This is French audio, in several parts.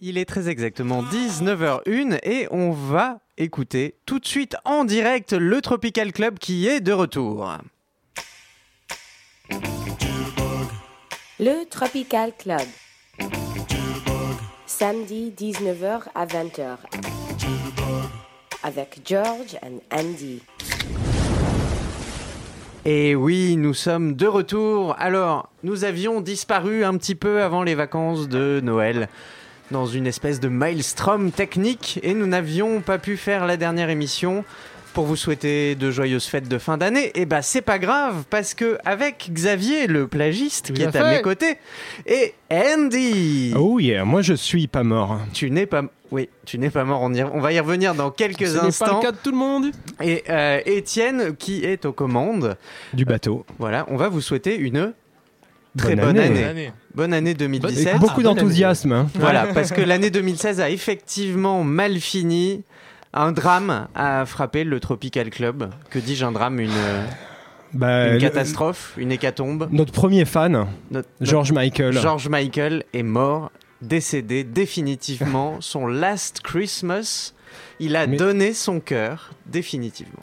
Il est très exactement 19h01 et on va écouter tout de suite en direct le Tropical Club qui est de retour. Le Tropical Club. Samedi 19h à 20h. Avec George and Andy. Et oui, nous sommes de retour. Alors, nous avions disparu un petit peu avant les vacances de Noël dans une espèce de maelstrom technique et nous n'avions pas pu faire la dernière émission pour vous souhaiter de joyeuses fêtes de fin d'année. Et bah c'est pas grave parce que avec Xavier le plagiste qui est à mes côtés et Andy, Oh yeah, moi je suis pas mort. tu n'es pas oui, tu n'es pas mort, on, y- on va y revenir dans quelques Ce n'est pas instants. le cas de tout le monde. Et euh, Étienne qui est aux commandes. Du bateau. Voilà, on va vous souhaiter une très Bonne bonne, année. année. Bonne année 2017. Avec beaucoup Ah, bonne d'enthousiasme. hein. Voilà, parce que l'année 2016 a effectivement mal fini. Un drame a frappé le Tropical Club. Que dis-je un drame Une, Bah, une le- catastrophe Une hécatombe Notre premier fan, Notre- George Michael. George Michael est mort, décédé définitivement. Son last Christmas, il a Mais- donné son cœur définitivement.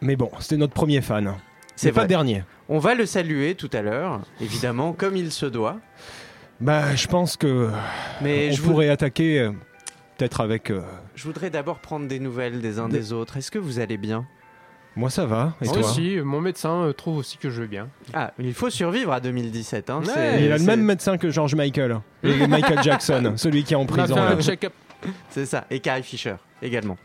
Mais bon, c'était notre premier fan. C'est pas vrai. dernier. On va le saluer tout à l'heure, évidemment, comme il se doit. Bah, je pense que Mais on je, pourrait attaquer euh, peut-être avec. euh, je voudrais d'abord prendre des nouvelles des uns des autres. Est-ce que vous allez bien? Moi, ça va. Et Moi toi? aussi, mon médecin euh, trouve aussi que je vais bien. Ah, il faut survivre à 2017. Hein. Ouais. il a le même médecin que George Michael. Et Michael Jackson, celui qui est en prison. C'est ça, et Carrie Fisher également.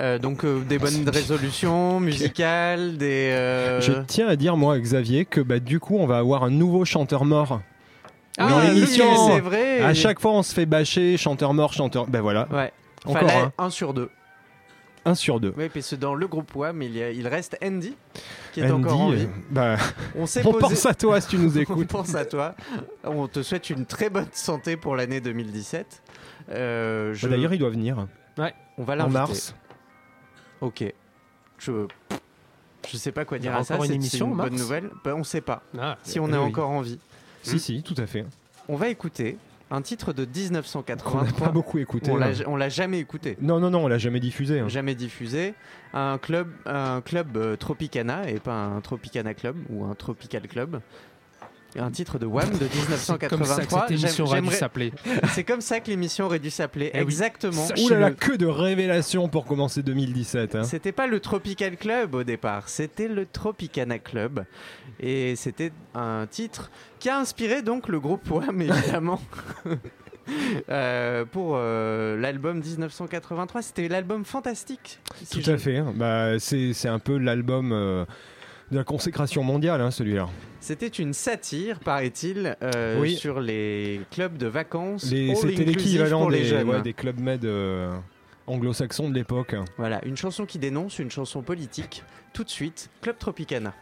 Euh, donc euh, des bonnes résolutions musicales, des... euh, Je tiens à dire, moi, Xavier, que bah, du coup, on va avoir un nouveau chanteur mort. Ah, Dans oui, l'émission. c'est vrai À chaque fois, on se fait bâcher, chanteur mort, chanteur. Ben voilà, Ouais, encore fallait un. un sur deux. Un sur deux. Oui, parce que dans le groupe WAM, il, y a- il reste Andy, qui est Andy, encore en euh, vie. bah, On on posé... pense à toi si tu nous On écoutes. pense à toi. On te souhaite une très bonne santé pour l'année 2017. Euh, je- Bah, D'ailleurs, il doit venir on va en l'inviter. mars. Ok. Je... Je sais pas quoi dire à ça. encore une c'est- émission une bonne nouvelle. Bah, on sait pas Ah, si on est oui. encore en vie. Si, si, tout à fait. On va écouter un titre de On n'a 1983. pas beaucoup écouté. On l'a, hein. on l'a jamais écouté, Non, non, non, on l'a jamais diffusé. hein. jamais diffusé. Un club, un club euh, Tropicana et pas un Tropicana Club ou un Tropical Club. Un titre de Wham de C'est comme ça que 1983. cette émission J'aime- aurait dû j'aimerais- s'appeler. C'est comme ça que l'émission aurait dû s'appeler. Eh oui. Exactement. Sachez- Ouh là là, le- que de révélations pour commencer 2017. hein. C'était pas le Tropical Club au départ, c'était le Tropicana Club. Et c'était un titre qui a inspiré donc le groupe Wham, évidemment. Euh, pour euh, l'album 1983, c'était l'album fantastique. si Tout je- à fait. hein. Bah, c'est c'est un peu l'album euh, de la consécration mondiale, hein, celui-là. C'était une satire, paraît-il, euh, Oui. sur les clubs de vacances. C'était l'équivalent des, jeunes. ouais, des clubs med euh, anglo-saxons de l'époque. Voilà, une chanson qui dénonce, une chanson politique. Tout de suite, Club Tropicana.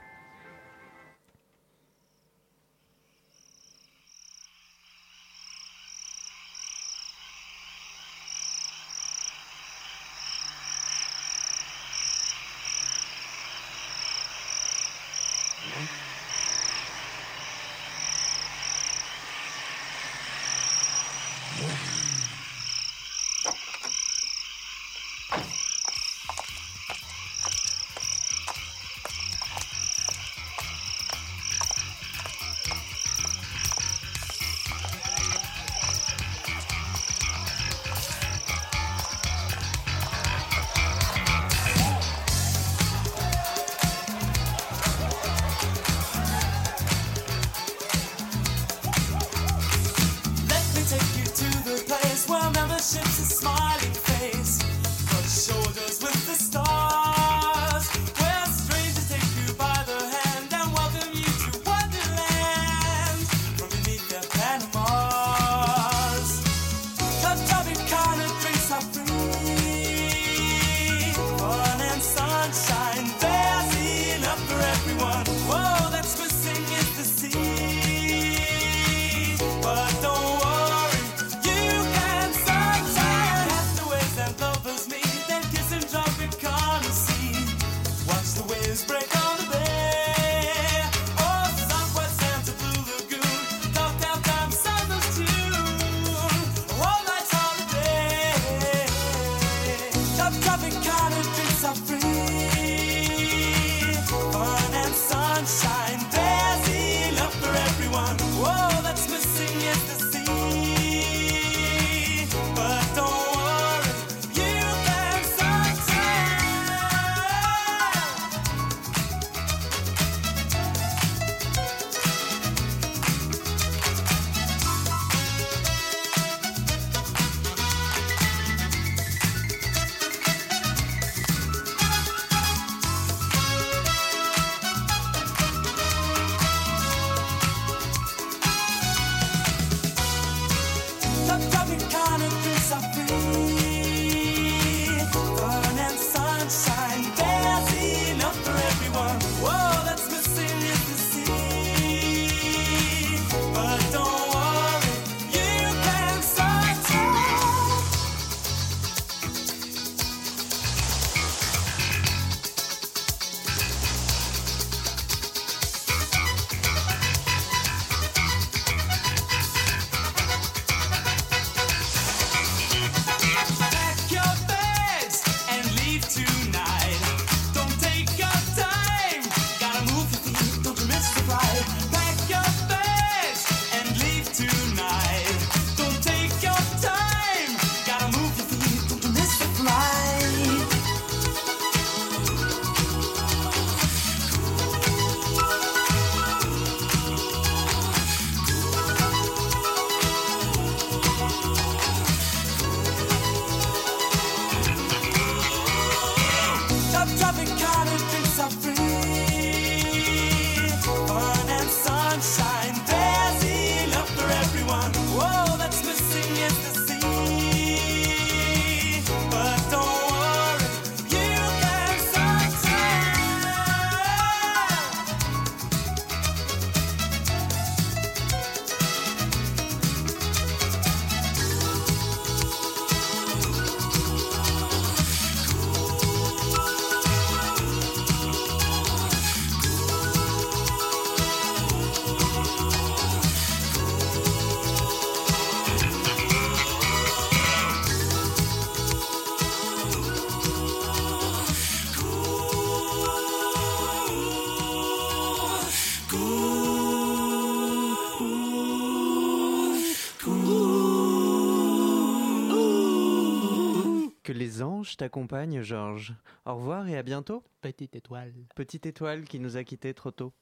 Les anges t'accompagnent, Georges. Au revoir et à bientôt. Petite étoile. Petite étoile qui nous a quittés trop tôt.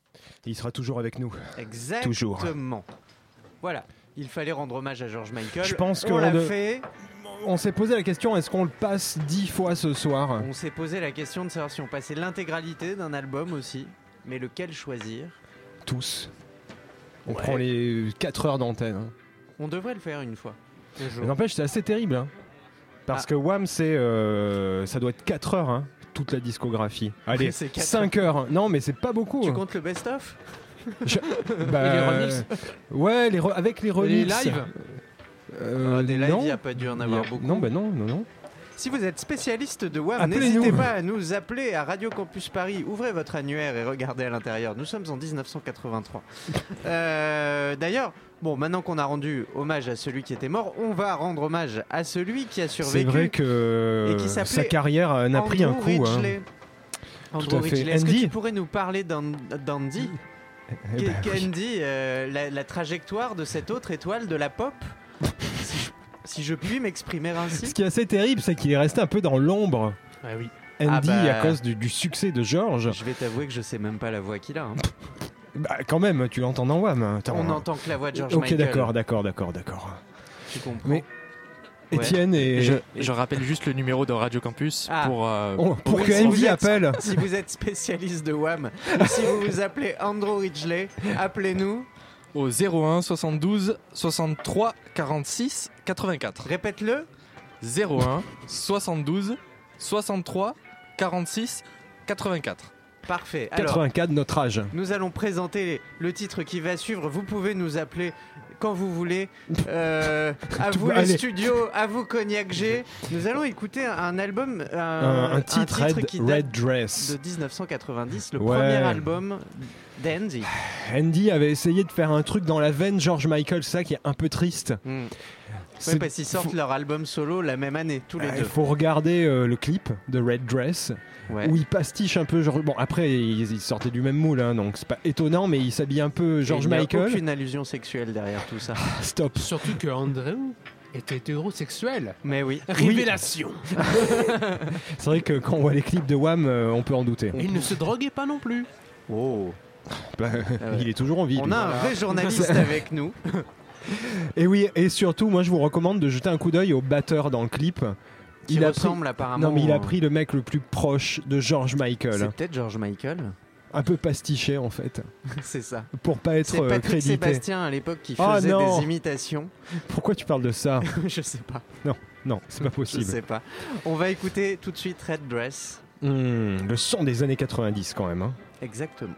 Il sera toujours avec nous. Exactement. Toujours. Voilà. Il fallait rendre hommage à George Michael. Je pense on qu'on l'a de- fait. On s'est posé la question est-ce qu'on le passe dix fois ce soir? On s'est posé la question de savoir si on passait l'intégralité d'un album aussi, mais lequel choisir? Tous. On Ouais. prend les 4 heures d'antenne. hein. On devrait le faire une fois. Mais N'empêche, c'est assez terrible. hein. Parce Ah. que Wham, c'est. euh, ça doit être 4 heures, hein, toute la discographie. Allez, c'est quatre 5 heures. Non, mais c'est pas beaucoup. Tu hein. comptes le best-of? Bah, les remixes Ouais, les re- avec les Les remixes. lives Euh, Ah, Des lives, non. il n'y a pas dû en avoir a- beaucoup. Non, bah non, non, non. Si vous êtes spécialiste de WAM, n'hésitez pas à nous appeler à Radio Campus Paris. Ouvrez votre annuaire et regardez à l'intérieur. Nous sommes en 1983. Euh, D'ailleurs, bon, maintenant qu'on a rendu hommage à celui qui était mort, on va rendre hommage à celui qui a C'est survécu. vrai que Et qui sa carrière euh, n'a pris un coup. hein. Andrew. Ridgeley. Est-ce que tu pourrais nous parler d'An- d'Andy Eh Qu- ben. Candy, euh, la, la trajectoire de cette autre étoile de la pop si, je, si je puis m'exprimer ainsi. Ce qui est assez terrible, c'est qu'il est resté un peu dans l'ombre. Ah oui. Andy, Ah bah. à cause du, du succès de George. Je vais t'avouer que je sais même pas la voix qu'il a. hein. Bah, quand même, tu l'entends dans Wham. hein. Attends. On n'entend que la voix de George Ok, Michael. d'accord, d'accord, d'accord, d'accord. Tu comprends Mais- Ouais. Étienne et. Je, je rappelle juste le numéro de Radio Campus Ah. pour. euh, Oh, pour Oui, que si vous Andy êtes- appelle. Si vous êtes spécialiste de Wham, ou si vous vous appelez Andrew Ridgeley, appelez-nous. au 01 72 63 46 84. Répète-le. 01 72 63 46 84. Parfait. Alors, 84, notre âge. nous allons présenter le titre qui va suivre. Vous pouvez nous appeler quand vous voulez. Euh, à vous les aller. studios, à vous Cognac G. Nous allons écouter un album, un, un, un titre, Red, qui Red date Dress. de 1990, le Ouais. premier album d'Andy. Andy avait essayé de faire un truc dans la veine George Michael, ça qui est un peu triste. Ouais, C'est- parce qu'ils sortent faut- leur album solo la même année, tous les Ah, deux. Il faut regarder euh, le clip de Red Dress Ouais. où il pastiche un peu. Genre, bon, après, ils, ils sortaient du même moule, hein, donc c'est pas étonnant, mais il s'habille un peu George Et il n'y a Michael. aucune allusion sexuelle derrière tout ça. Stop. Surtout que Andrew était hétérosexuel. Mais oui. Révélation. C'est vrai que quand on voit les clips de Wham, euh, on peut en douter. Et il ne se droguait pas non plus. Oh. Bah, ouais. Il est toujours en vie. On lui. a un vrai journaliste avec nous. Et oui, et surtout, moi je vous recommande de jeter un coup d'œil au batteur dans le clip. Qui Il a pris- apparemment. Non, mais il a pris le mec le plus proche de George Michael. C'est peut-être George Michael. Un peu pastiché en fait, C'est ça. pour pas être C'est euh, Patrick crédité. Sébastien à l'époque qui Oh faisait non. des imitations. Pourquoi tu parles de ça je sais pas. Non, c'est pas Je possible. sais pas. On va écouter tout de suite Red Dress. Hmm, le son des années 90 quand même. hein. Exactement.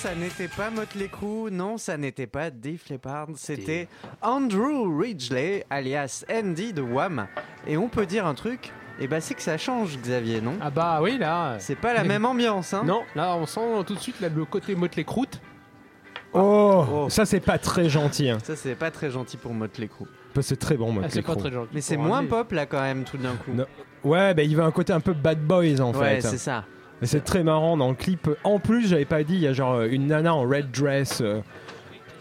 Ça n'était pas Motley Crue, non, ça n'était pas Def Leppard, c'était Andrew Ridgeley, alias Andy de Wham. Et on peut dire un truc, et bah c'est que ça change, Xavier, non? Ah bah oui, là. C'est pas la même ambiance, hein? Non, là on sent tout de suite là, le côté motelé croûte. Oh, Oh. ça c'est pas très gentil. Hein. Ça, c'est pas très gentil pour Motley Crue. Que C'est très bon, moi. Ah, c'est pas très gentil. Mais c'est moins pop là quand même, tout d'un coup. Non. Ouais, bah il veut un côté un peu bad boys en ouais, fait. c'est ça. C'est très marrant dans le clip. En plus, j'avais pas dit, il y a genre euh, une nana en red dress. euh,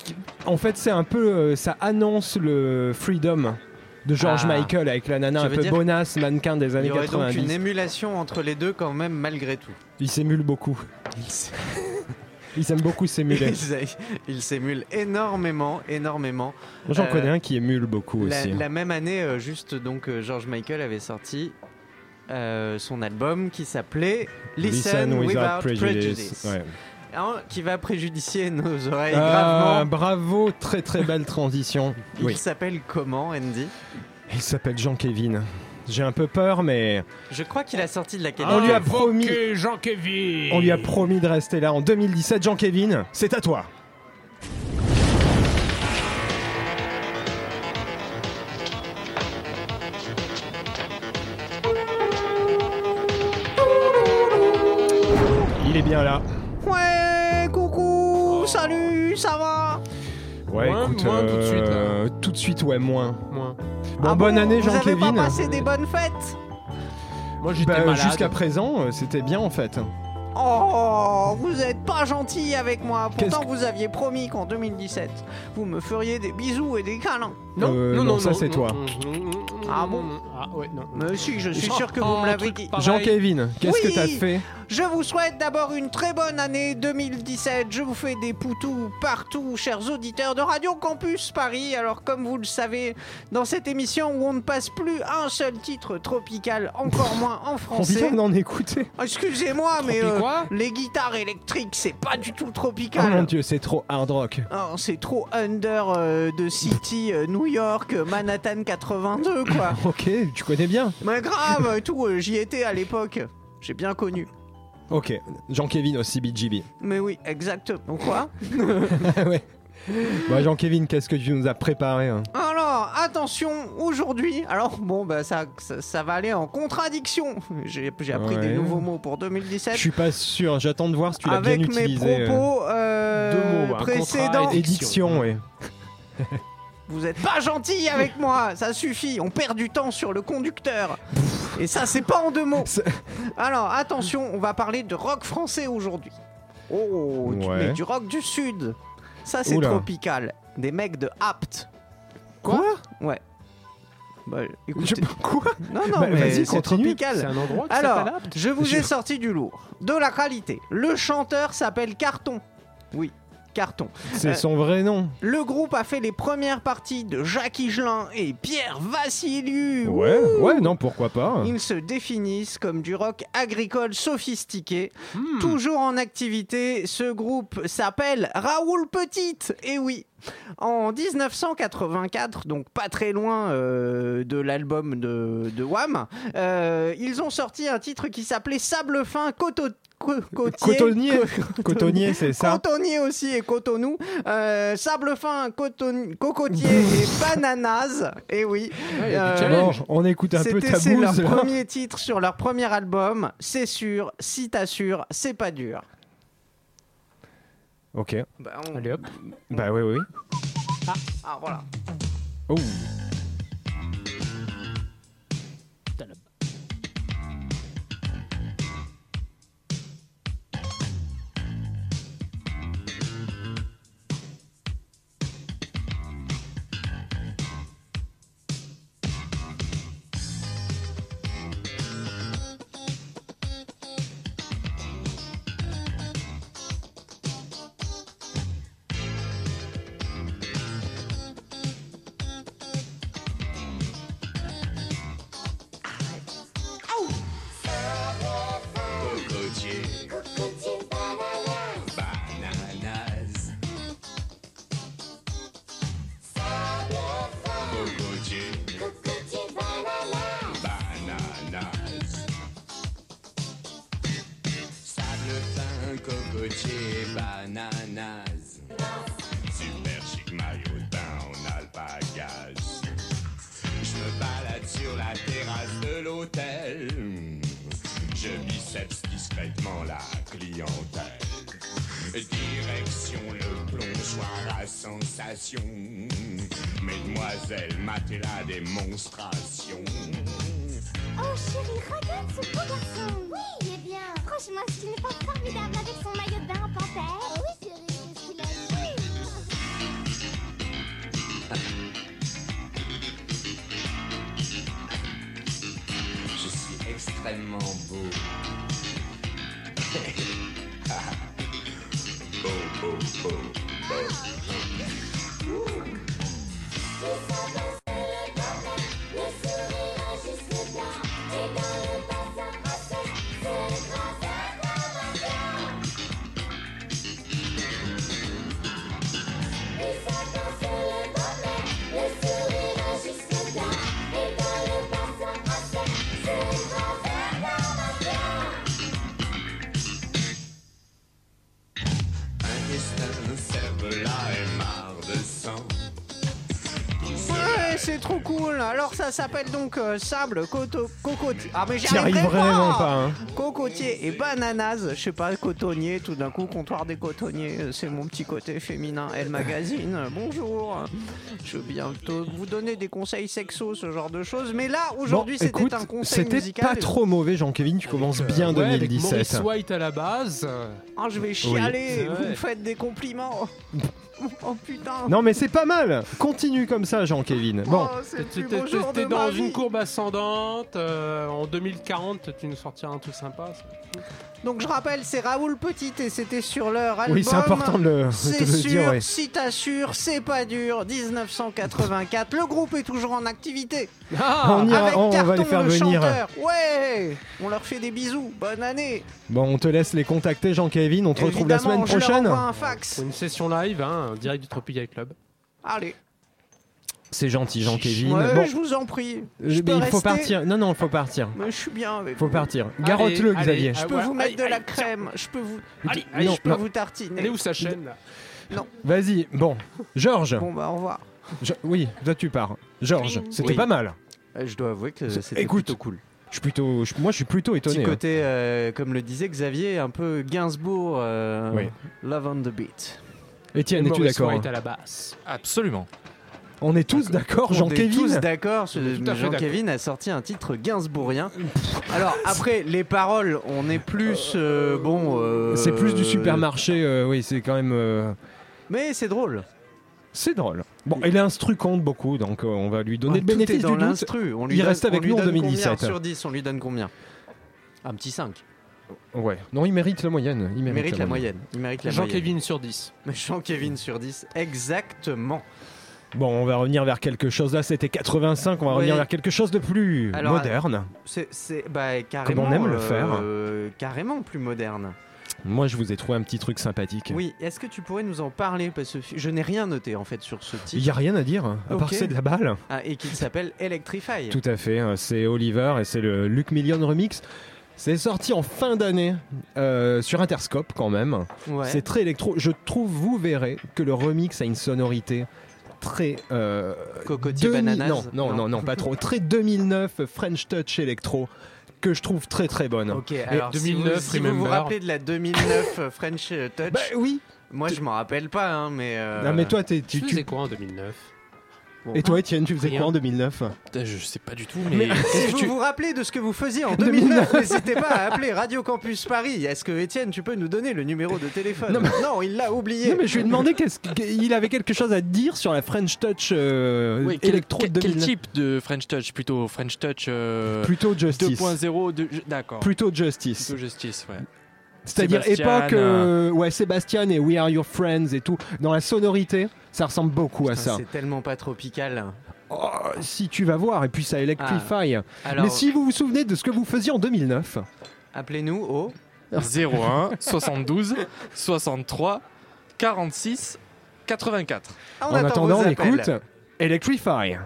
qui- En fait, c'est un peu. euh, ça annonce le freedom de George Ah. Michael avec la nana un peu dire bonasse, mannequin des Il années y aurait donc 90. une émulation entre les deux quand même, malgré tout. Il s'émule beaucoup. Ils aiment beaucoup s'émuler. Ils ils s'émulent énormément, énormément. Moi, j'en Euh, connais un qui émule beaucoup La, aussi. la même année, euh, juste donc, euh, George Michael avait sorti euh, son album qui s'appelait Listen, Without, Prejudice, Ouais. Hein, qui va préjudicier nos oreilles Ah, gravement. bravo, très très belle transition. Il Oui. s'appelle comment, Andy? Il s'appelle Jean-Kévin. J'ai un peu peur, mais Je crois qu'il a sorti de la On qualité. lui a promis- Invoquez Jean-Kevin on lui a promis de rester là en 2017. Jean-Kévin, c'est à toi. Salut, ça va Ouais, Moins- écoute, moins tout de suite, euh, tout de suite, ouais, moins. Moi, Bon, Ah bonne bon, année, Vous avez Jean-Kévin. pas passé des bonnes fêtes Moi j'étais Bah, malade. Jusqu'à présent, euh, c'était bien en fait. Oh, vous êtes pas gentil avec moi. Qu'est-ce Pourtant, vous aviez promis qu'en 2017, vous me feriez des bisous et des câlins. Non, Euh, non, non, non, ça, c'est toi. Ah bon Ah ouais, non. Mais si, je suis Oh, sûr que vous oh, me l'avez dit. Jean-Kévin, qu'est-ce que Oui. t'as fait Je vous souhaite d'abord une très bonne année 2017. Je vous fais des poutous partout, chers auditeurs de Radio Campus Paris. Alors, comme vous le savez, dans cette émission où on ne passe plus un seul titre tropical, encore moins en On français. vient d'en écouter. Ah, Excusez-moi, mais euh, les guitares électriques, c'est pas du tout Oh tropical. mon dieu, c'est trop hard rock. Oh, c'est trop under euh, de City, euh, New York, euh, Manhattan 82, quoi. Ok, tu connais bien. Mais grave, tout, j'y étais à l'époque. J'ai bien connu. Ok, Jean-Kévin au CBGB. Mais oui, exactement. Quoi ouais. Bon, Jean-Kévin, qu'est-ce que tu nous as préparé hein Alors, attention, aujourd'hui, alors bon, bah ça, ça, ça va aller en contradiction. J'ai j'ai appris Ouais. des nouveaux mots pour Je 2017. suis pas sûr, j'attends de voir si tu l'as bien Avec mes utilisé. euh. propos euh, Deux mots, un précédents. et Édiction, ouais. Vous êtes pas gentil avec moi, ça suffit. On perd du temps sur le conducteur. Et ça, c'est pas en deux mots. Alors, attention, on va parler de rock français aujourd'hui. Oh, tu- du rock du sud. Ça, c'est Oula. tropical. Des mecs de Apt. Quoi? Ouais. Bah, Je- écoutez. Quoi? Non, non, Bah, mais vas-y, c'est continue. C'est tropical. un endroit qui Alors, s'appelle Apt je vous ai sorti du lourd. De la qualité. Le chanteur s'appelle Carton. Oui, Carton. C'est Euh, son vrai nom. Le groupe a fait les premières parties de Jacques Higelin et Pierre Vassiliou. Ouais, Ouh. ouais, non, pourquoi pas. Ils se définissent comme du rock agricole sophistiqué. Hmm. Toujours en activité, ce groupe s'appelle Raoul Petite. Et oui, en 1984, donc pas très loin euh, de l'album de, de Wham, euh, ils ont sorti un titre qui s'appelait Sable fin côtier. Cotonnier. Co- Cotonnier, c'est ça Cotonnier aussi et cotonou. Euh, sable fin, coton- cocotier et bananas. Et oui. Ouais, Euh, Bon, on écoute un peu c'est leur là. premier titre sur leur premier album. C'est sûr, si t'assures, c'est pas dur. Ok, Bah, on- Allez hop. bah oui, oui. oui. Ah voilà. Oh. Extrêmement beau. s'appelle donc euh, sable, coto, cocotier. Ah mais j'y arrive arriverai vraiment pas. hein. Cocotier et bananas, je sais pas, cotonnier, tout d'un coup, comptoir des cotonniers, euh, c'est mon petit côté féminin. Elle Magazine, euh, bonjour. Je veux bientôt vous donner des conseils sexos, ce genre de choses. Mais là, aujourd'hui, Bon, c'était écoute, un conseil C'était musical. pas trop mauvais, Jean-Kévin. Tu commences bien Ouais, avec 2017. Maurice White à la base. Ah, je vais chialer, vous me faites des compliments. oh putain. Non, mais c'est pas mal. Continue comme ça, Jean-Kévin. Bon, Oh, c'est le plus T'es dans une courbe ascendante. euh, en 2040, tu nous sortiras un truc sympa. ça. Donc je rappelle, c'est Raoul Petit et c'était sur leur album. oui, c'est important de le, de C'est sûr, dire. ouais. si t'assures, c'est pas dur. 1984, le groupe est toujours en activité. Ah, On ira- Avec on va Carton, les faire le venir. chanteur. Ouais, on leur fait des bisous. Bonne année. Bon, on te laisse les contacter, Jean-Kévin. On te retrouve la semaine je leur prochaine. envoie un fax. Une session live, hein, direct du Tropical Club. Allez. C'est gentil, Jean-Kévin. Ouais, bon, je vous en prie. euh, Je mais peux il faut partir. Non, non, il faut partir. Mais je suis bien avec Faut vous. partir. Garotte-le, Xavier. Je peux vous mettre Allez, de la crème. Je peux vous. Allez, Allez, non, je peux non. vous tartiner. Elle est où sa chaîne là Vas-y. Bon, Georges. Bon bah au revoir. Je- Oui, toi tu pars. Georges, c'était Oui. pas mal. Euh, Je dois avouer que c'était Écoute, plutôt cool. Je suis plutôt, je- moi je suis plutôt étonné. Petit hein. côté, euh, comme le disait Xavier, un peu Gainsbourg, euh, Oui. Love on the Beat. Étienne, es-tu d'accord White à la basse. Absolument. On est tous d'accord, On est Jean-Kévin tous d'accord. ce- On est à fait Jean-Kévin a sorti un titre gainsbourgien. Alors après, les paroles, on est plus euh, bon. euh, C'est plus du supermarché, euh, oui, c'est quand même. euh, Mais c'est drôle. C'est drôle. Bon, et l'instru compte beaucoup, donc euh, on va lui donner Oh, le tout est bénéfice dans du doute. On lui Il donne- reste avec on lui nous en donne 2017. Combien sur 10, on lui donne combien? Un petit 5. Ouais. Non, il mérite la moyenne. Il Il mérite, mérite la moyenne. Il mérite la moyenne. Jean-Kevin sur 10. Jean-Kévin sur 10. Exactement. Bon, on va revenir vers quelque chose. Là, c'était 85. On va Oui. revenir vers quelque chose de plus Alors, moderne. C'est, c'est bah, carrément. on aime le euh, faire. carrément plus moderne. Moi, je vous ai trouvé un petit truc sympathique. Oui, est-ce que tu pourrais nous en parler? Parce que je n'ai rien noté en fait sur ce Il titre. n'y a rien à dire, à part Ok. c'est de la balle. Ah, et qu'il s'appelle Electrify. Tout à fait, euh, c'est Oliver et c'est le Luke Million remix. C'est sorti en fin d'année euh, sur Interscope quand même. Ouais. C'est très électro. Je trouve, vous verrez, que le remix a une sonorité très. euh, Cocotier 2000 bananas. Non, non, non, non, pas trop. Très 2009 French Touch électro que je trouve très très bonne. Ok, alors 2009, si, vous, si vous vous rappelez de la 2009 euh, French Touch, Bah oui. moi je m'en rappelle pas, hein, mais. euh, Non mais toi, t'es- Tu tu, faisais quoi en 2009 bon. Et toi, Étienne, tu faisais Rien. quoi en 2009 Putain, Je sais pas du tout, Mais mais. si vous vous rappelez de ce que vous faisiez en 2009, n'hésitez pas à appeler Radio Campus Paris. Est-ce que Étienne, tu peux nous donner le numéro de téléphone Non, il l'a oublié. Non mais je lui ai demandé qu'est-ce qu'il avait quelque chose à dire sur la French Touch euh, Oui, quel, électro quel- de quel 2009. type de French Touch? Plutôt French Touch euh, Plutôt Justice. 2.0 de... D'accord. Plutôt Justice. Plutôt Justice, ouais. C'est-à-dire époque, euh, ouais, Sébastien et We Are Your Friends et tout. Dans la sonorité, ça ressemble beaucoup à ça. C'est tellement pas tropical. Oh, si tu vas voir, et puis ça Electrify. Alors, Mais si vous vous souvenez de ce que vous faisiez en 2009, appelez-nous au. 01 72 63 46 84. On en attend attendant, on écoute Electrify.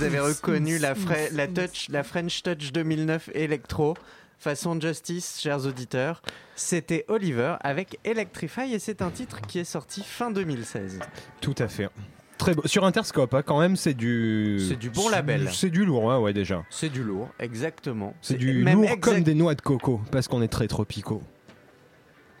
Vous avez reconnu la, fra- la, touch, la French Touch 2009 Electro. Façon Justice, chers auditeurs. C'était Oliver avec Electrify et c'est un titre qui est sorti fin 2016. Tout à fait. Très beau. Sur Interscope, hein, quand même, c'est du. C'est du bon label. C'est du lourd, hein, ouais, déjà. C'est du lourd, exactement. C'est du même lourd exact- comme des noix de coco, parce qu'on est très tropicaux.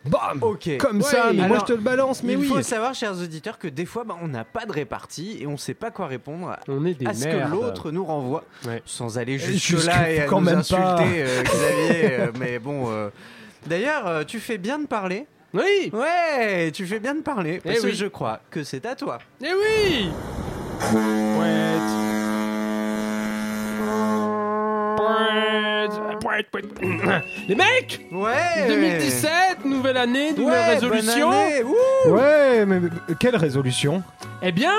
Bam Ok. Comme Ouais, ça, mais moi alors, je te le balance, mais il oui. faut savoir, chers auditeurs, que des fois, bah, on n'a pas de répartie et on ne sait pas quoi répondre On est des à ce que l'autre nous renvoie, Ouais. sans aller jusque- jusque-là et à quand nous même insulter, euh, Xavier. euh, mais bon. euh, D'ailleurs, euh, tu fais bien de parler. Oui Ouais, tu fais bien de parler parce Eh que oui. je crois que c'est à toi. Eh oui Poète. Les mecs Ouais. 2017, nouvelle année, nouvelle Ouais, résolution. bonne année, wouh. Ouais, mais quelle résolution? Eh bien,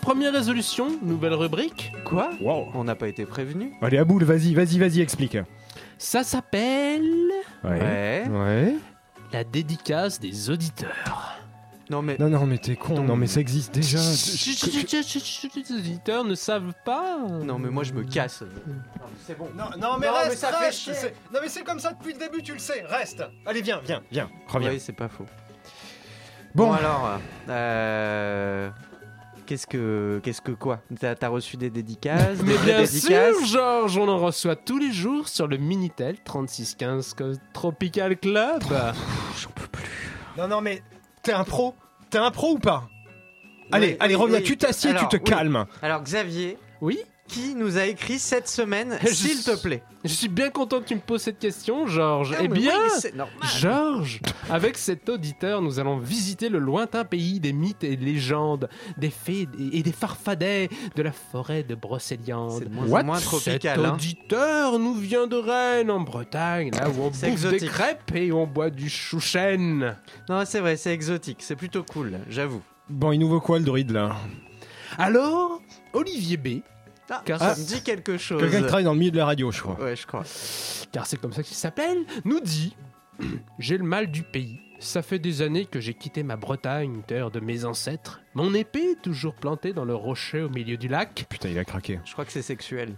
première résolution, nouvelle rubrique. Quoi? Wow. On n'a pas été prévenu. Allez, à boule, vas-y, vas-y, vas-y, explique. Ça s'appelle Ouais. Ouais. la dédicace des auditeurs. Non mais Non, non, mais t'es con, non, mais ça existe déjà. Chut, chut, chut, chut, chut, chut, Les auditeurs ne savent pas. non mais moi je me casse. C'est bon. Non, non, mais reste, ça fait chier. Non, mais c'est comme ça depuis le début, tu le sais. Reste. Allez, viens, viens, viens. Reviens. Oui, c'est pas faux. Bon. Bon, alors, euh, qu'est-ce que, qu'est-ce que quoi? T'as t'as reçu des dédicaces Mais des bien dédicaces? Sûr, Georges, on en reçoit tous les jours sur le Minitel 3615 Co- Tropical Club. Non, non, mais t'es un pro? T'es un pro ou pas? Allez, Oui, allez, reviens. oui. Tu t'assieds, tu Alors, te oui. calmes. Alors Xavier, Oui qui nous a écrit cette semaine, s'il te plaît Je suis bien content que tu me poses cette question, Georges. Eh bien, oui, c'est. Georges, avec cet auditeur, nous allons visiter le lointain pays des mythes et légendes, des fées et des farfadets de la forêt de C'est Brocéliande. de moins tropical. Cet hein. auditeur nous vient de Rennes, en Bretagne, là où on bouffe C'est des exotique. crêpes et on boit du chouchen. Non, c'est vrai, c'est exotique, c'est plutôt cool, j'avoue. Bon, il nous vaut quoi le druide là? Alors, Olivier B, Ah, Car ça me dit quelque chose. Quelqu'un qui travaille dans le milieu de la radio, je crois. Ouais, je crois. car c'est comme ça qu'il s'appelle, nous dit J'ai le mal du pays. Ça fait des années que j'ai quitté ma Bretagne, terre de mes ancêtres. Mon épée est toujours plantée dans le rocher au milieu du lac. Putain, il a craqué. Je crois que c'est sexuel.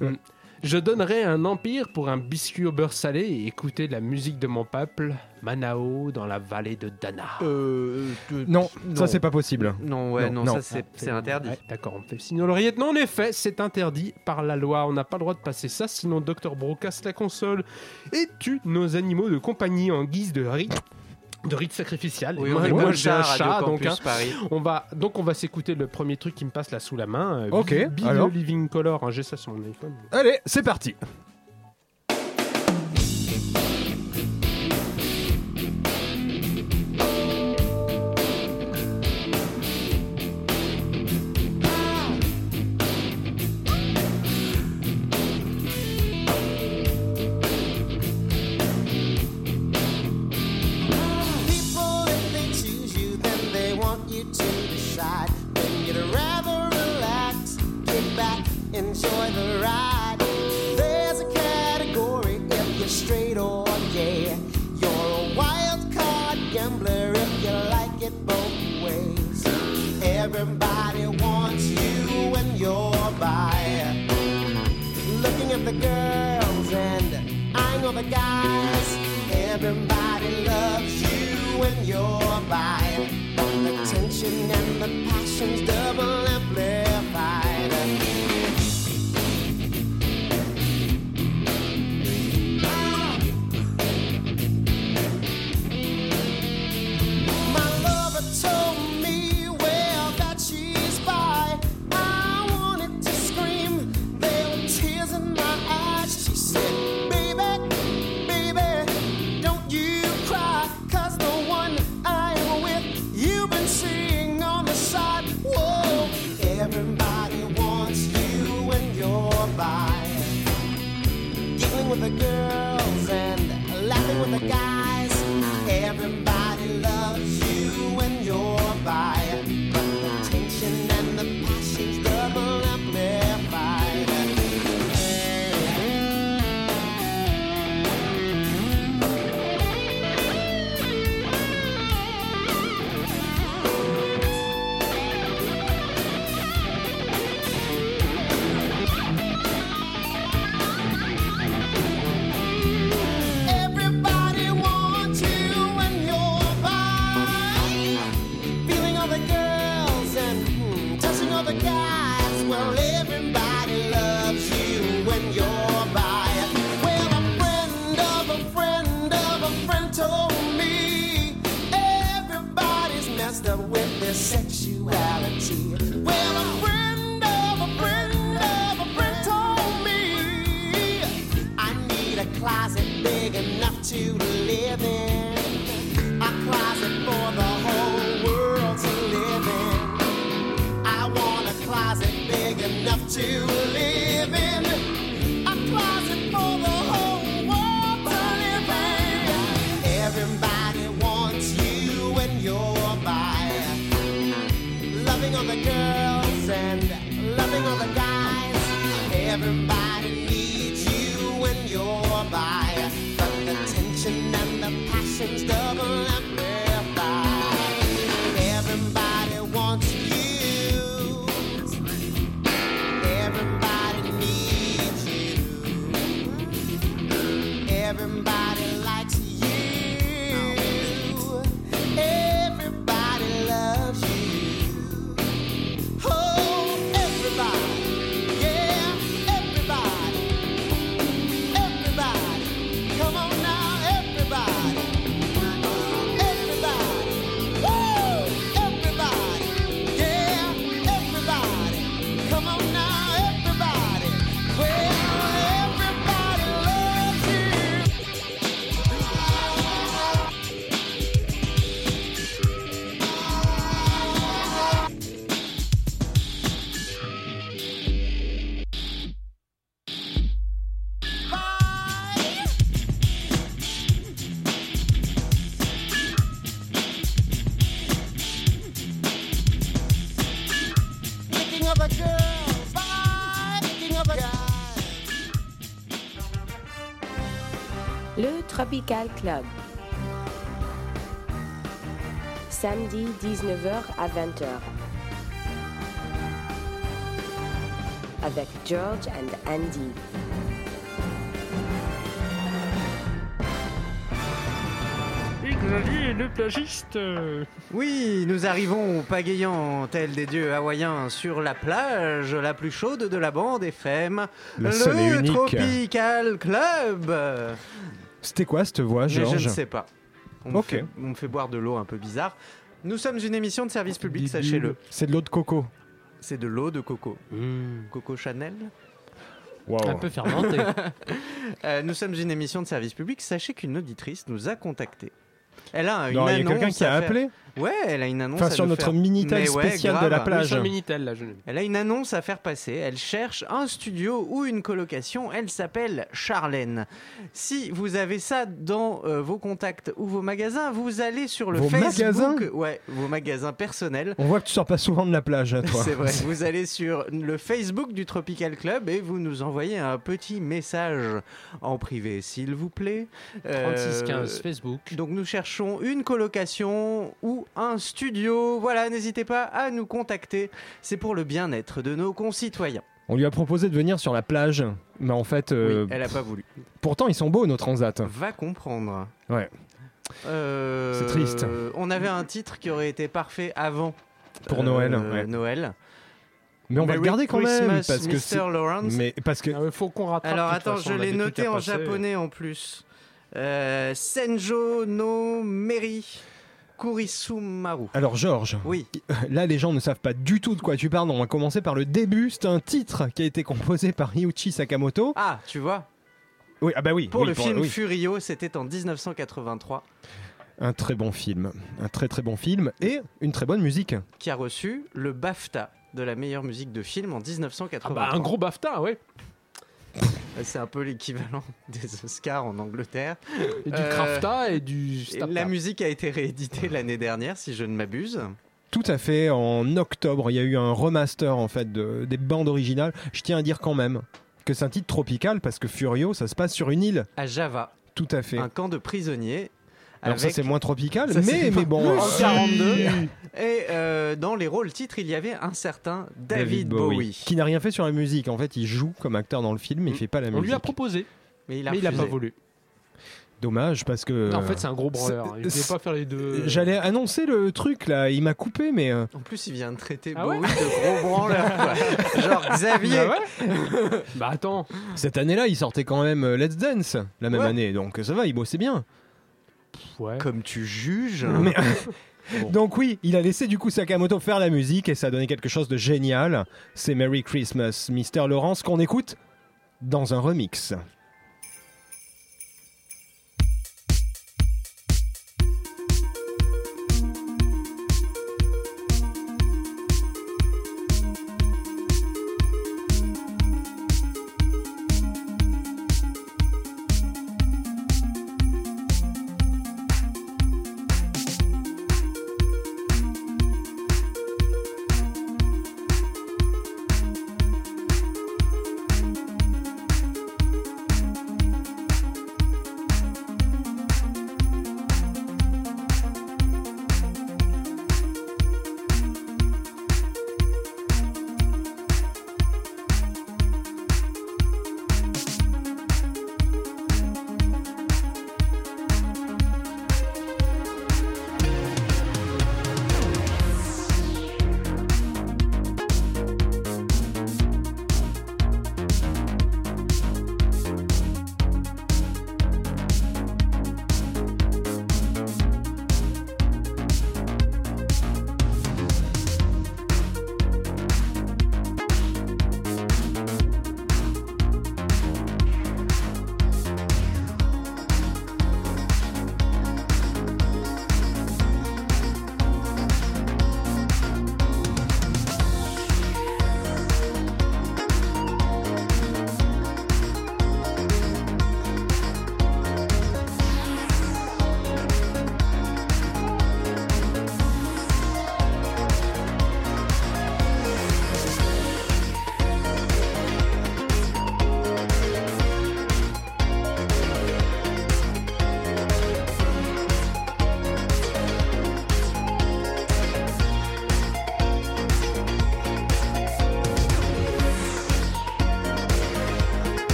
Je donnerais un empire pour un biscuit au beurre salé et écouter la musique de mon peuple, Manao, dans la vallée de Dana. Euh, euh, Non, non. ça c'est pas possible. Non, ouais, Non, non, non. ça c'est c'est interdit. Ouais, D'accord, on fait signe l'oreillette. Non, en effet, c'est interdit par la loi. On n'a pas le droit de passer ça, sinon Dr. Bro casse la console et tue nos animaux de compagnie en guise de rite, de rite sacrificiel. Oui, moi, j'ai un chat, donc hein, on va donc on va s'écouter le premier truc qui me passe là sous la main. euh, Ok, alors Living Color, hein, j'ai ça sur mon iPhone. Allez, c'est parti. By. The tension and the passion's double amplified. Big Club. Samedi 19h à 20h. Avec George and Andy. Xavier, le plagiste. Oui, nous arrivons pagayant tels des dieux hawaïens sur la plage la plus chaude de la bande FM, le unique. Tropical Club. C'était quoi cette voix, Mais je Georges ne sais pas. On, me Ok. fait, on me fait boire de l'eau un peu bizarre. Nous sommes une émission de service public, sachez-le. C'est de l'eau de coco. C'est de l'eau de coco. Coco Chanel. Un peu fermenté. Euh, nous sommes une émission de service public. Sachez qu'une auditrice nous a contactés. Elle a une Non, il y a annonce quelqu'un qui a appelé Ouais, elle a une annonce Enfin, à sur nous notre faire. Minitel ouais, spécial de la Oui, plage. sur Minitel, là, je. Elle a une annonce à faire passer. Elle cherche un studio ou une colocation. Elle s'appelle Charlène. Si vous avez ça dans euh, vos contacts ou vos magasins, vous allez sur le Vos Facebook. magasins ouais, vos magasins personnels. On voit que tu sors pas souvent de la plage, hein, toi. C'est vrai. Vous allez sur le Facebook du Tropical Club et vous nous envoyez un petit message en privé, s'il vous plaît. Euh, 3615 Facebook. donc nous cherchons une colocation ou un studio. Voilà, n'hésitez pas à nous contacter. C'est pour le bien-être de nos concitoyens. On lui a proposé de venir sur la plage, mais en fait, euh, Oui, elle a pas voulu. pourtant ils sont beaux nos transats. Va comprendre. Ouais. Euh, C'est triste. On avait un titre qui aurait été parfait avant. Pour euh, Noël, ouais. Noël. Mais on va le garder quand même parce que Mr. c'est- Lawrence. mais parce que Ah faut qu'on rattrape. Alors attends, façon, je l'ai noté en passer. japonais en plus. Euh, Senjo no Meri Kurisumaru. alors Georges, Oui, là les gens ne savent pas du tout de quoi tu parles. On va commencer par le début. C'est un titre qui a été composé par Ryuichi Sakamoto. ah, tu vois, Oui, ah bah oui. pour oui, le film oui. Furio, c'était en 1983, Un très bon film, un très très bon film et une très bonne musique. qui a reçu le BAFTA de la meilleure musique de film en Ah 1983. bah, un gros BAFTA, ouais. C'est un peu l'équivalent des Oscars en Angleterre. Et du Euh, Crafta et du Stapta. la musique a été rééditée l'année dernière, si je ne m'abuse. Tout à fait. En octobre, il y a eu un remaster en fait de- des bandes originales. Je tiens à dire quand même que c'est un titre tropical parce que Furio, ça se passe sur une île. À Java, Tout à fait. un camp de prisonniers. Alors ça c'est moins tropical, Ça, mais, bon. En si. 42. Et euh, dans les rôles titres, il y avait un certain David, Bowie. Qui n'a rien fait sur la musique. En fait, il joue comme acteur dans le film, mais il Mm. fait pas la On musique. lui a proposé, Mais il a mais il a refusé. pas voulu. Dommage parce que. En fait, c'est un gros branleur. Il ne pas faire les deux. J'allais annoncer le truc là, il m'a coupé, mais. euh, En plus, il vient de traiter Ah Bowie ouais de gros branleur. quoi. Genre Xavier. Bah ouais. bah attends. Cette année-là, il sortait quand même euh, Let's Dance la même Ouais. année, donc ça va, il bossait bien. Ouais. Comme tu juges. Mais- Donc oui, il a laissé du coup Sakamoto faire la musique et ça a donné quelque chose de génial. C'est Merry Christmas, Mr. Lawrence qu'on écoute dans un remix.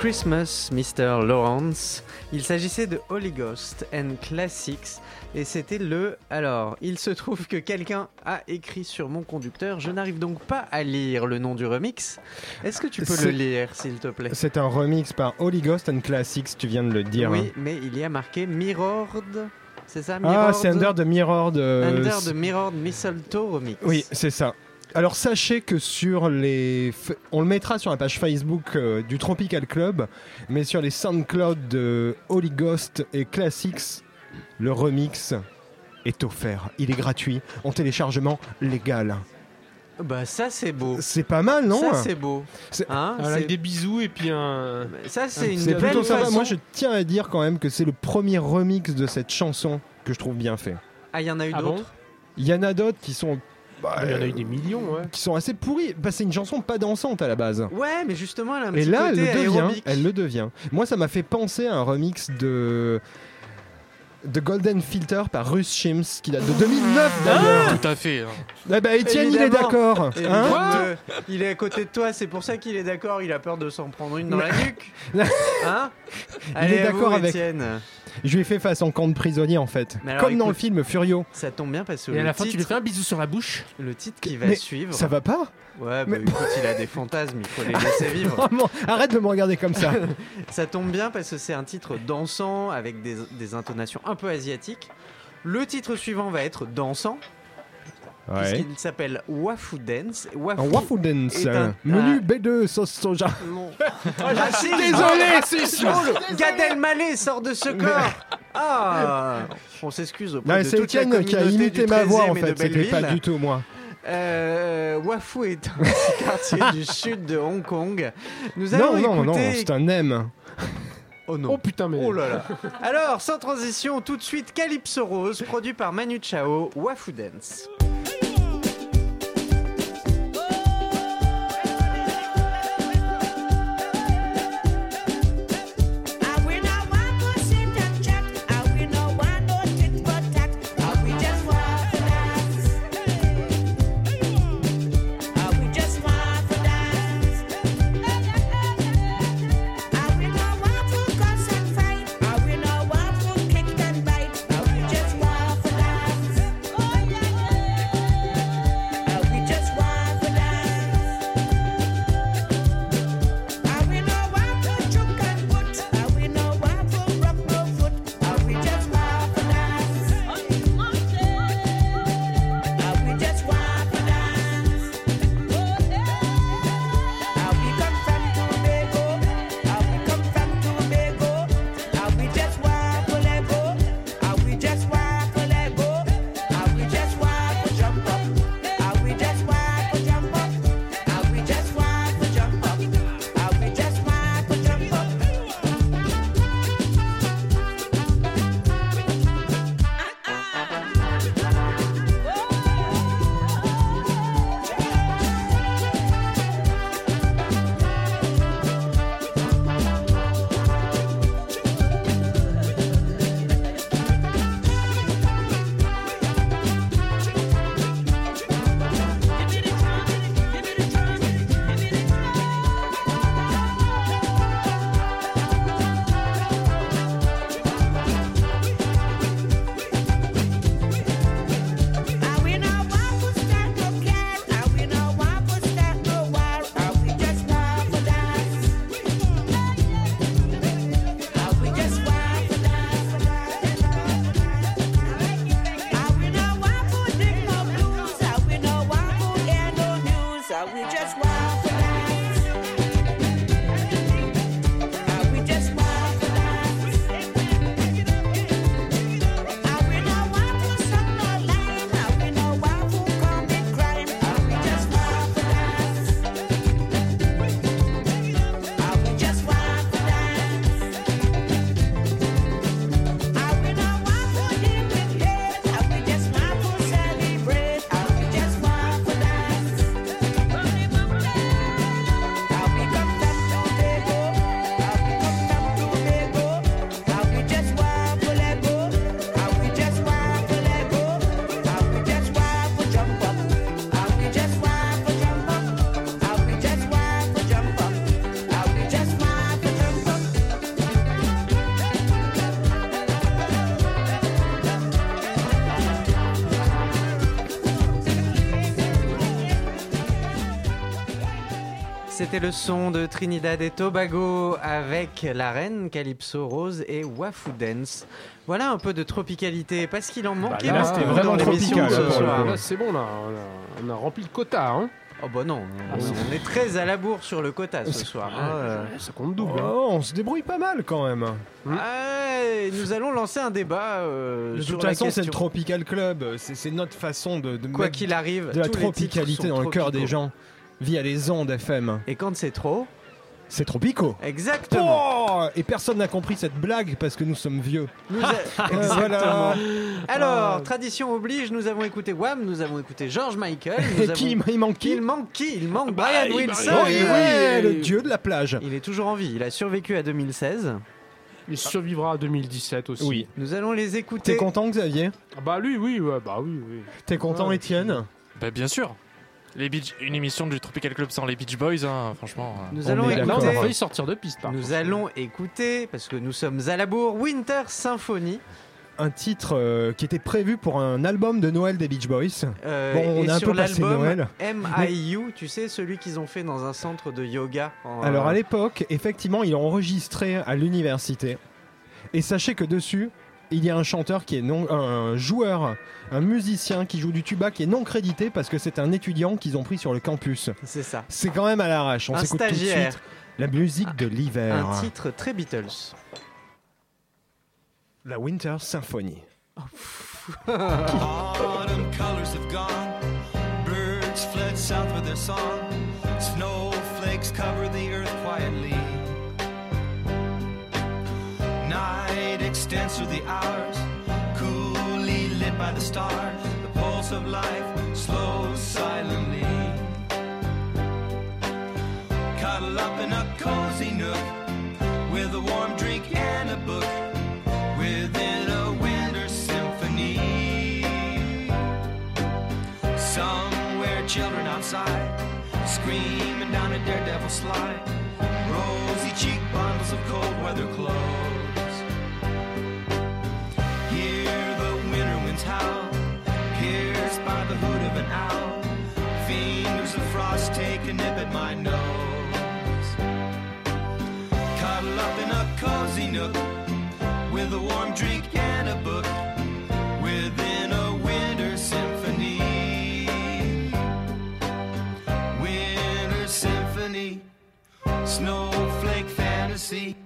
Christmas, Mr. Lawrence. Il s'agissait de Holy Ghost and Classics et c'était le. Alors, il se trouve que quelqu'un a écrit sur mon conducteur. Je n'arrive donc pas à lire le nom du remix. Est-ce que tu peux le lire, s'il te plaît? C'est un remix par Holy Ghost and Classics, tu viens de le dire. Oui, mais il y a marqué Mirrored. C'est ça, Ah, Mirrored c'est Under the Mirror de. Under the Mirrored Mistletoe Remix. Oui, c'est ça. Alors sachez que sur les, f- on le mettra sur la page Facebook euh, du Tropical Club, mais sur les SoundCloud de Holy Ghost et Classics, le remix est offert. Il est gratuit, en téléchargement légal. Bah, ça, c'est beau. C'est pas mal, non Ça, c'est beau. C'est- Hein, Avec c'est- des bisous et puis un. Ça, c'est une C'est belle plutôt sympa. façon. Moi, je tiens à dire quand même que c'est le premier remix de cette chanson que je trouve bien fait. Ah, il y en a eu Ah bon? D'autres Il y en a d'autres qui sont, bah, Il y en a euh, eu des millions, ouais. qui sont assez pourris. Bah, c'est une chanson pas dansante à la base. Ouais, mais justement, elle a un Et petit là, elle le devient. aérobique. Elle le devient. Moi, ça m'a fait penser à un remix de de Golden Filter par Russ Shims qui date de 2009 d'ailleurs. Tout à fait. hein. Ah bah Étienne, il est Évidemment. d'accord. Hein Évidemment, euh, il est à côté de toi, c'est pour ça qu'il est d'accord, il a peur de s'en prendre une dans la nuque. Hein? Allez, est à vous, d'accord avec- Étienne. Je lui ai fait face en camp de prisonnier en fait. Comme dans le film Furio. Ça tombe bien parce que Et à la fin, tu lui fais un bisou sur la bouche. le titre qui va Mais suivre. Ça va pas Ouais, bah Mais- écoute, il a des fantasmes, il faut les laisser vivre. Vraiment, arrête de me regarder comme ça. Ça tombe bien parce que c'est un titre dansant avec des, des intonations un peu asiatiques. Le titre suivant va être dansant, Ouais. puisqu'il s'appelle Wafu Dance. Wafu, dance. est un- Menu un- B2 sauce soja. Non. Désolé. Oh, le Gad Elmaleh sort de ce corps. Ah, on s'excuse auprès de c'est toute la Étienne qui a communauté imité ma voix en 13e et de fait. C'était pas du tout moi. Euh, Wafu est un petit quartier du sud de Hong Kong. Nous allons Non, non, non, c'est un M. Oh non. Oh putain, mais. Oh là là. Alors, sans transition, tout de suite Calypso Rose, produit par Manu Chao, Wafu dance. C'était le son de Trinidad et Tobago avec la reine Calypso Rose et Wafu Dance. Voilà un peu de tropicalité parce qu'il en manquait là, beaucoup c'était dans vraiment l'émission tropical, ce là, soir. Là, c'est bon, là. On a, on a rempli le quota. Hein. Oh bah non, on, on est très à la bourre sur le quota ce soir. hein, euh. Ça compte double. hein. Oh, on se débrouille pas mal quand même. Ah, nous allons lancer un débat euh, De sur toute la façon, c'est le. Tropical Club. C'est notre façon de, de Quoi mettre qu'il arrive, de la tropicalité dans le cœur des gens via les ondes FM. Et quand c'est trop, C'est tropico. exactement. Oh et personne n'a compris cette blague parce que nous sommes vieux. Nous a- Euh, Exactement. voilà. Alors, tradition oblige, nous avons écouté Wham, nous avons écouté George Michael. Nous Et avons- qui il manque qui Il manque qui? Il manque Bah, Brian il- Wilson. Oh, oui, et oui. le dieu de la plage. Il est toujours en vie. Il a survécu à 2016. Il survivra à 2017 aussi. Oui. Nous allons les écouter. T'es content, Xavier? Ah bah lui, oui, ouais, bah oui, oui. T'es content, Ouais. Étienne? Bah, bien sûr. Les Beach- une émission du Tropical Club sans les Beach Boys, hein, franchement. euh. Nous On allons on écouter. a sortir de piste. par Nous contre. allons écouter, parce que nous sommes à la bourre, Winter Symphony. Un titre euh, qui était prévu pour un album de Noël des Beach Boys. Euh, Bon, on et a un sur peu passé l'album Noël. MIU, tu sais, celui qu'ils ont fait dans un centre de yoga. en- Alors à l'époque, effectivement, ils l'ont enregistré à l'université. Et sachez que dessus, il y a un chanteur qui est non, un joueur, un musicien qui joue du tuba qui est non crédité parce que c'est un étudiant qu'ils ont pris sur le campus. C'est ça. C'est quand même à l'arrache. On s'écoute tout de suite la musique de l'hiver. Un titre très Beatles. La Winter Symphony. Autumn colors have gone. Birds fled south with their song. Snowflakes cover the earth quietly. Extends through the hours, coolly lit by the stars. The pulse of life slows silently. Cuddle up in a cozy nook with a warm drink and a book within a winter symphony. Somewhere, children outside screaming down a daredevil slide. Rosy cheek bundles of cold weather clothes. see?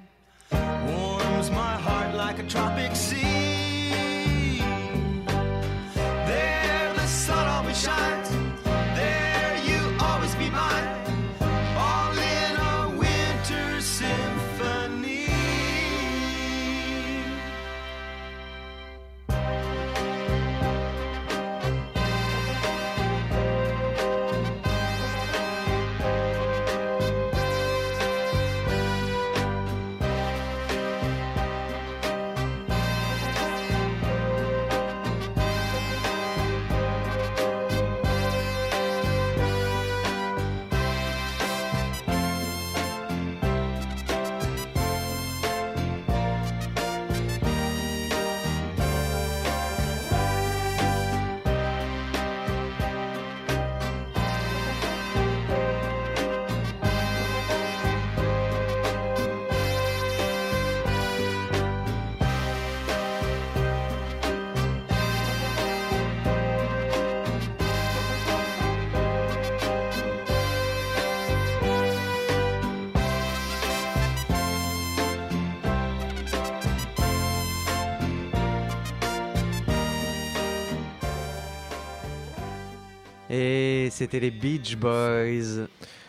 Et c'était les Beach Boys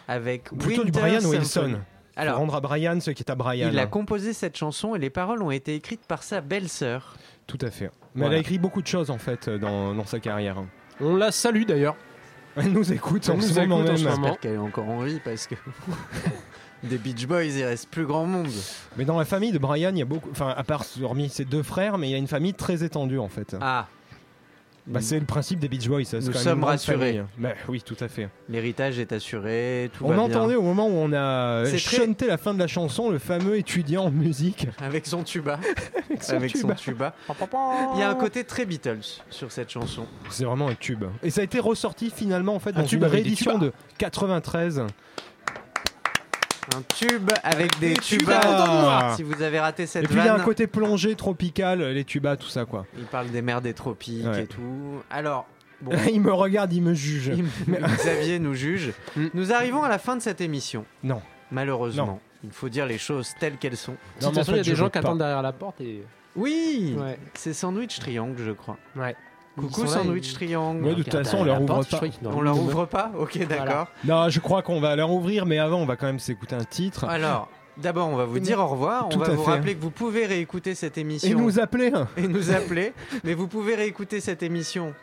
avec Plutôt du Brian Symphony. Wilson. Alors, Faut rendre à Brian ce qui est à Brian. il a composé cette chanson et les paroles ont été écrites par sa belle-sœur. Tout à fait. Mais Voilà. elle a écrit beaucoup de choses en fait dans, dans sa carrière. On la salue d'ailleurs. Elle nous écoute en nous ce moment écoute en même. ce moment. J'espère qu'elle est encore en vie parce que des Beach Boys, il reste plus grand monde. Mais dans la famille de Brian, il y a beaucoup. Enfin, à part hormis ses deux frères, mais il y a une famille très étendue en fait. Ah, Bah, c'est le principe des Beach Boys. ça, c'est Nous quand sommes rassurés. Bah, oui, tout à fait. l'héritage est assuré, tout on va entendait bien. au moment où on a très- chanté la fin de la chanson le fameux étudiant en musique Avec son tuba. avec son avec tuba. son tuba. Il y a un côté très Beatles sur cette chanson. C'est vraiment un tube. Et ça a été ressorti finalement en fait Un dans tube une réédition de 93. Un tube avec des, Des tubas. tubas. Si vous avez raté cette Et puis il y a un côté plongé, tropical, les tubas, tout ça quoi. il parle des mers des tropiques Ouais. et tout. Alors, bon, il me regarde, il me juge. il- Xavier nous juge. Mm. Nous arrivons à la fin de cette émission. Non. Malheureusement. Non. Il faut dire les choses telles qu'elles sont. De toute façon, il y a des gens qui attendent derrière la porte et. Oui Ouais. C'est Sandwich Triangle, je crois. Ouais. Coucou Sandwich Triangle. Ouais, de toute façon, on derrière leur ouvre pas. On leur demain. ouvre pas Ok, d'accord. Non, je crois qu'on va leur ouvrir, mais avant, on va quand même s'écouter un titre. Alors, d'abord, on va vous dire au revoir. Tout on va vous fait. rappeler que vous pouvez réécouter cette émission. Et nous appeler et nous appeler. mais vous pouvez réécouter cette émission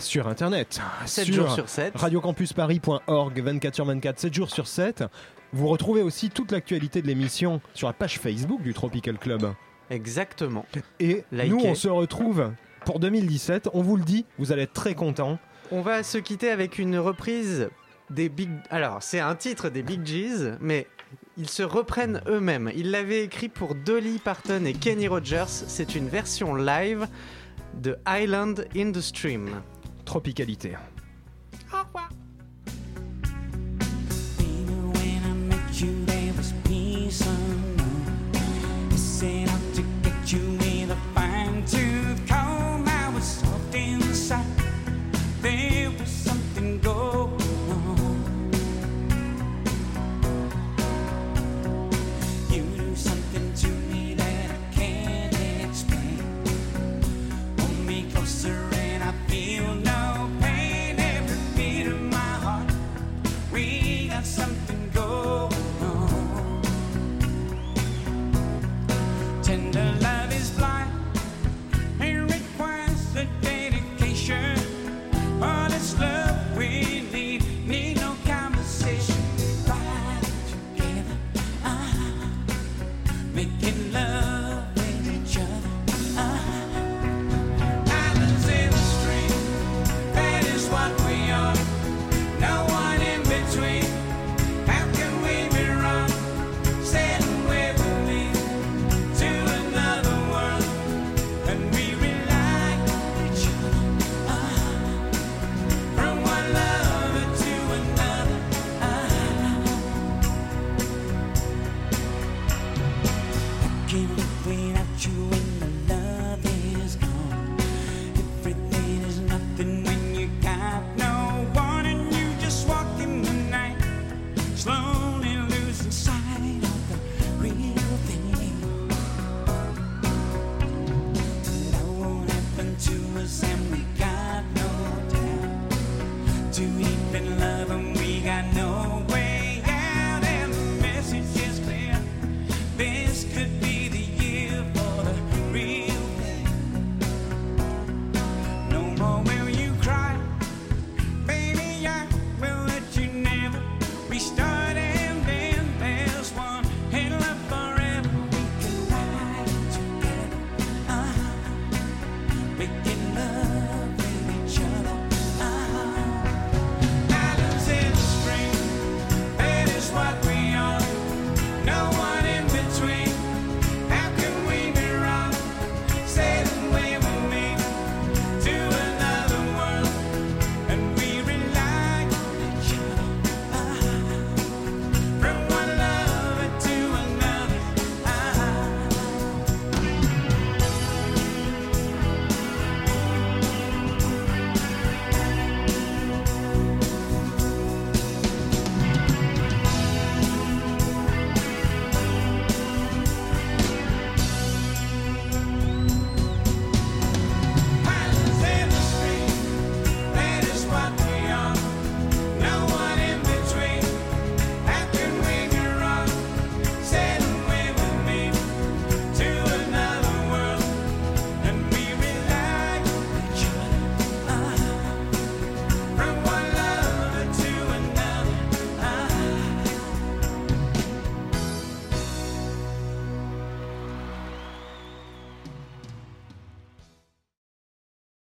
sur internet. 7 sur jours sur 7. radiocampusparis.org 24 sur 24, 7 jours sur 7. Vous retrouvez aussi toute l'actualité de l'émission sur la page Facebook du Tropical Club. Exactement. Et Likez. nous, on se retrouve pour 2017. On vous le dit, vous allez être très contents. On va se quitter avec une reprise des Big. Alors, c'est un titre des Big G's, mais ils se reprennent eux-mêmes. Ils l'avaient écrit pour Dolly Parton et Kenny Rogers. C'est une version live de Island in the Stream. Tropicalité.